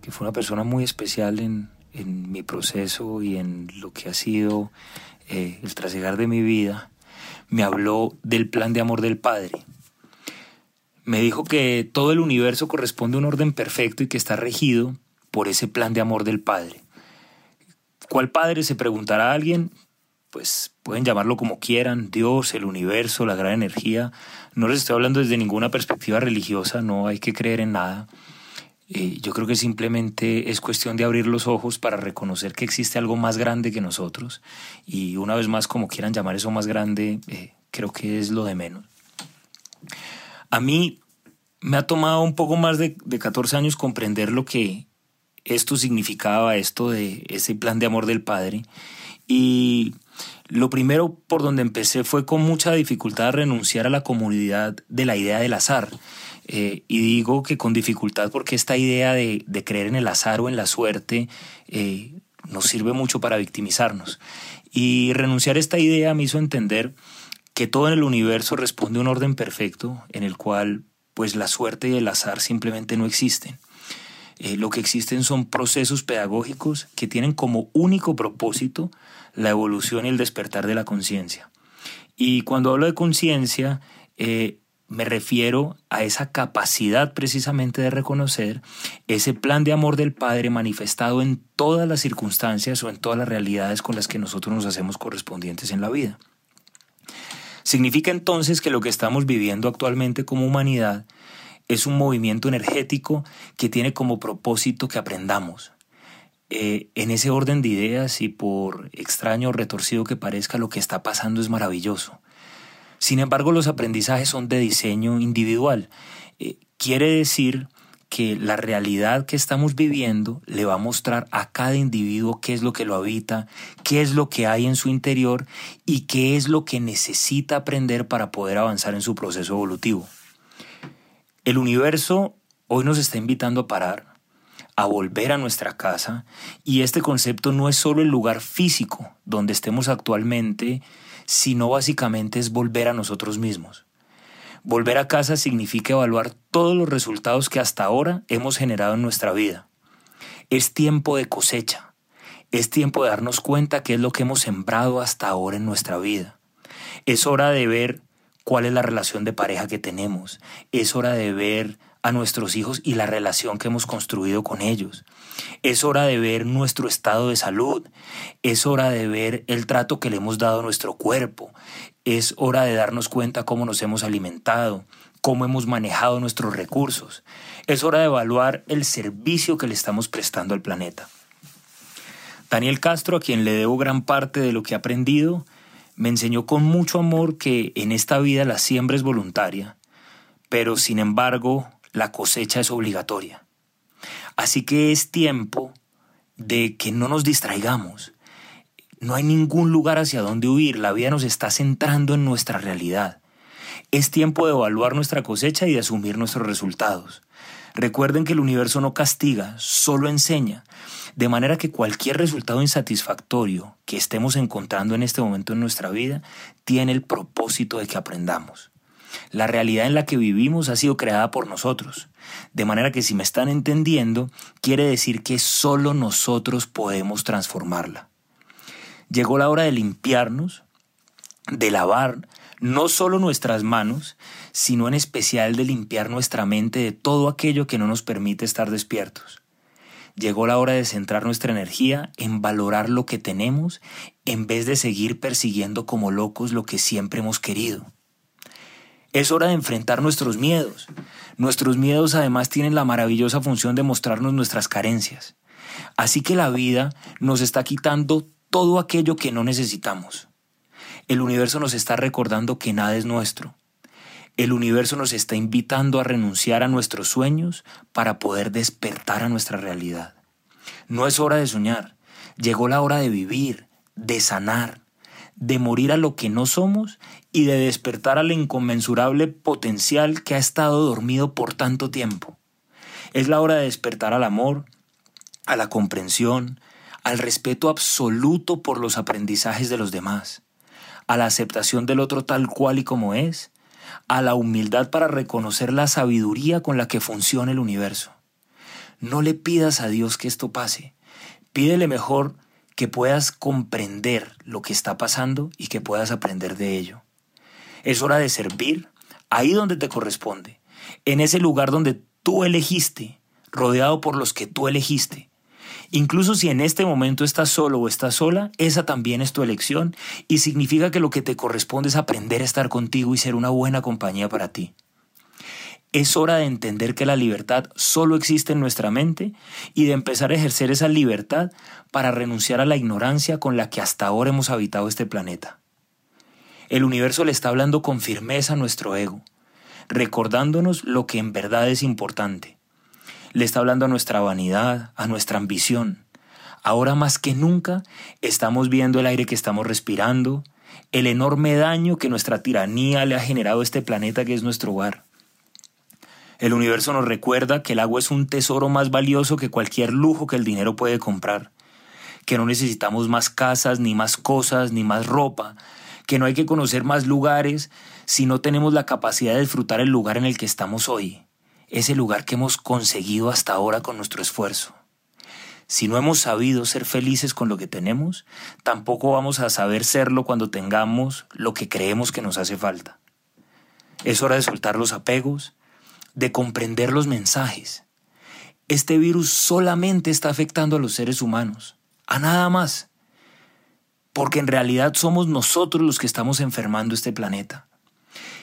que fue una persona muy especial en, mi proceso y en lo que ha sido eh, el trasegar de mi vida, me habló del plan de amor del Padre. Me dijo que todo el universo corresponde a un orden perfecto y que está regido por ese plan de amor del Padre. ¿Cuál Padre? Se preguntará a alguien pues pueden llamarlo como quieran, Dios, el universo, la gran energía. No les estoy hablando desde ninguna perspectiva religiosa, no hay que creer en nada. Eh, yo creo que simplemente es cuestión de abrir los ojos para reconocer que existe algo más grande que nosotros. Y una vez más, como quieran llamar eso más grande, eh, creo que es lo de menos. A mí me ha tomado un poco más de, de 14 años comprender lo que esto significaba, esto de ese plan de amor del Padre. Y lo primero por donde empecé fue con mucha dificultad renunciar a la comunidad de la idea del azar. Eh, y digo que con dificultad porque esta idea de, creer en el azar o en la suerte eh, nos sirve mucho para victimizarnos. Y renunciar a esta idea me hizo entender que todo en el universo responde a un orden perfecto en el cual pues la suerte y el azar simplemente no existen. Eh, lo que existen son procesos pedagógicos que tienen como único propósito la evolución y el despertar de la conciencia. Y cuando hablo de conciencia, eh, me refiero a esa capacidad precisamente de reconocer ese plan de amor del Padre manifestado en todas las circunstancias o en todas las realidades con las que nosotros nos hacemos correspondientes en la vida. Significa entonces que lo que estamos viviendo actualmente como humanidad es un movimiento energético que tiene como propósito que aprendamos. Eh, en ese orden de ideas y por extraño o retorcido que parezca, lo que está pasando es maravilloso. Sin embargo, los aprendizajes son de diseño individual. Eh, quiere decir que la realidad que estamos viviendo le va a mostrar a cada individuo qué es lo que lo habita, qué es lo que hay en su interior y qué es lo que necesita aprender para poder avanzar en su proceso evolutivo. El universo hoy nos está invitando a parar, a volver a nuestra casa, y este concepto no es solo el lugar físico donde estemos actualmente, sino básicamente es volver a nosotros mismos. Volver a casa significa evaluar todos los resultados que hasta ahora hemos generado en nuestra vida. Es tiempo de cosecha. Es tiempo de darnos cuenta qué es lo que hemos sembrado hasta ahora en nuestra vida. Es hora de ver cuál es la relación de pareja que tenemos. Es hora de ver a nuestros hijos y la relación que hemos construido con ellos. Es hora de ver nuestro estado de salud. Es hora de ver el trato que le hemos dado a nuestro cuerpo. Es hora de darnos cuenta cómo nos hemos alimentado, cómo hemos manejado nuestros recursos. Es hora de evaluar el servicio que le estamos prestando al planeta. Daniel Castro, a quien le debo gran parte de lo que he aprendido, me enseñó con mucho amor que en esta vida la siembra es voluntaria, pero sin embargo la cosecha es obligatoria. Así que es tiempo de que no nos distraigamos. No hay ningún lugar hacia donde huir, la vida nos está centrando en nuestra realidad. Es tiempo de evaluar nuestra cosecha y de asumir nuestros resultados. Recuerden que el universo no castiga, solo enseña. De manera que cualquier resultado insatisfactorio que estemos encontrando en este momento en nuestra vida tiene el propósito de que aprendamos. La realidad en la que vivimos ha sido creada por nosotros. De manera que si me están entendiendo, quiere decir que solo nosotros podemos transformarla. Llegó la hora de limpiarnos, de lavar no solo nuestras manos, sino en especial de limpiar nuestra mente de todo aquello que no nos permite estar despiertos. Llegó la hora de centrar nuestra energía en valorar lo que tenemos en vez de seguir persiguiendo como locos lo que siempre hemos querido. Es hora de enfrentar nuestros miedos. Nuestros miedos además tienen la maravillosa función de mostrarnos nuestras carencias. Así que la vida nos está quitando todo aquello que no necesitamos. El universo nos está recordando que nada es nuestro. El universo nos está invitando a renunciar a nuestros sueños para poder despertar a nuestra realidad. No es hora de soñar, llegó la hora de vivir, de sanar, de morir a lo que no somos y de despertar al inconmensurable potencial que ha estado dormido por tanto tiempo. Es la hora de despertar al amor, a la comprensión, al respeto absoluto por los aprendizajes de los demás, a la aceptación del otro tal cual y como es, a la humildad para reconocer la sabiduría con la que funciona el universo. No le pidas a Dios que esto pase, pídele mejor que puedas comprender lo que está pasando y que puedas aprender de ello. Es hora de servir ahí donde te corresponde, en ese lugar donde tú elegiste, rodeado por los que tú elegiste, Incluso si en este momento estás solo o estás sola, esa también es tu elección y significa que lo que te corresponde es aprender a estar contigo y ser una buena compañía para ti. Es hora de entender que la libertad solo existe en nuestra mente y de empezar a ejercer esa libertad para renunciar a la ignorancia con la que hasta ahora hemos habitado este planeta. El universo le está hablando con firmeza a nuestro ego, recordándonos lo que en verdad es importante le está hablando a nuestra vanidad, a nuestra ambición. Ahora más que nunca estamos viendo el aire que estamos respirando, el enorme daño que nuestra tiranía le ha generado a este planeta que es nuestro hogar. El universo nos recuerda que el agua es un tesoro más valioso que cualquier lujo que el dinero puede comprar, que no necesitamos más casas, ni más cosas, ni más ropa, que no hay que conocer más lugares si no tenemos la capacidad de disfrutar el lugar en el que estamos hoy ese lugar que hemos conseguido hasta ahora con nuestro esfuerzo. Si no hemos sabido ser felices con lo que tenemos, tampoco vamos a saber serlo cuando tengamos lo que creemos que nos hace falta. Es hora de soltar los apegos, de comprender los mensajes. Este virus solamente está afectando a los seres humanos, a nada más, porque en realidad somos nosotros los que estamos enfermando este planeta.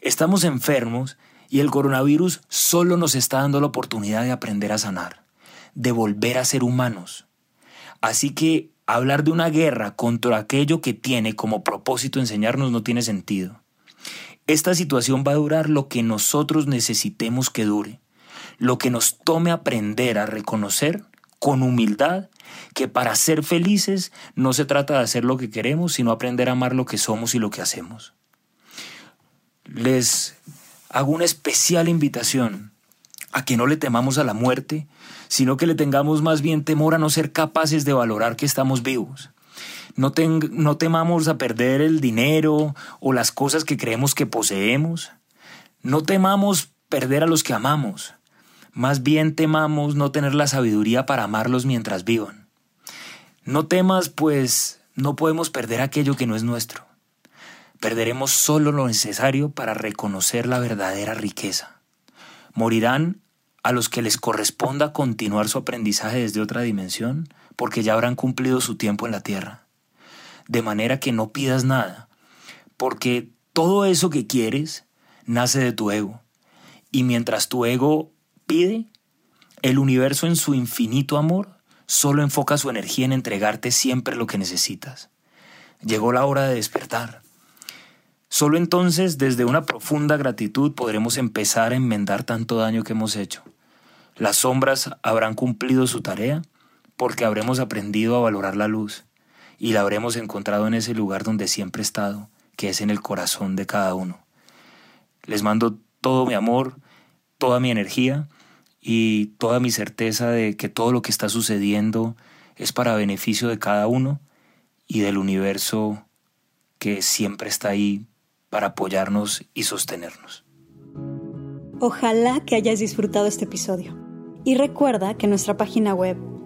Estamos enfermos y el coronavirus solo nos está dando la oportunidad de aprender a sanar, de volver a ser humanos. Así que hablar de una guerra contra aquello que tiene como propósito enseñarnos no tiene sentido. Esta situación va a durar lo que nosotros necesitemos que dure, lo que nos tome aprender a reconocer con humildad que para ser felices no se trata de hacer lo que queremos, sino aprender a amar lo que somos y lo que hacemos. Les hago una especial invitación a que no le temamos a la muerte, sino que le tengamos más bien temor a no ser capaces de valorar que estamos vivos. No, no temamos a perder el dinero o las cosas que creemos que poseemos. No temamos perder a los que amamos. Más bien temamos no tener la sabiduría para amarlos mientras vivan. No temas, pues no podemos perder aquello que no es nuestro perderemos solo lo necesario para reconocer la verdadera riqueza. Morirán a los que les corresponda continuar su aprendizaje desde otra dimensión, porque ya habrán cumplido su tiempo en la tierra. De manera que no pidas nada, porque todo eso que quieres nace de tu ego. Y mientras tu ego pide, el universo en su infinito amor solo enfoca su energía en entregarte siempre lo que necesitas. Llegó la hora de despertar. Solo entonces, desde una profunda gratitud, podremos empezar a enmendar tanto daño que hemos hecho. Las sombras habrán cumplido su tarea porque habremos aprendido a valorar la luz y la habremos encontrado en ese lugar donde siempre he estado, que es en el corazón de cada uno. Les mando todo mi amor, toda mi energía y toda mi certeza de que todo lo que está sucediendo es para beneficio de cada uno y del universo que siempre está ahí para apoyarnos y sostenernos. Ojalá que hayas disfrutado este episodio. Y recuerda que nuestra página web,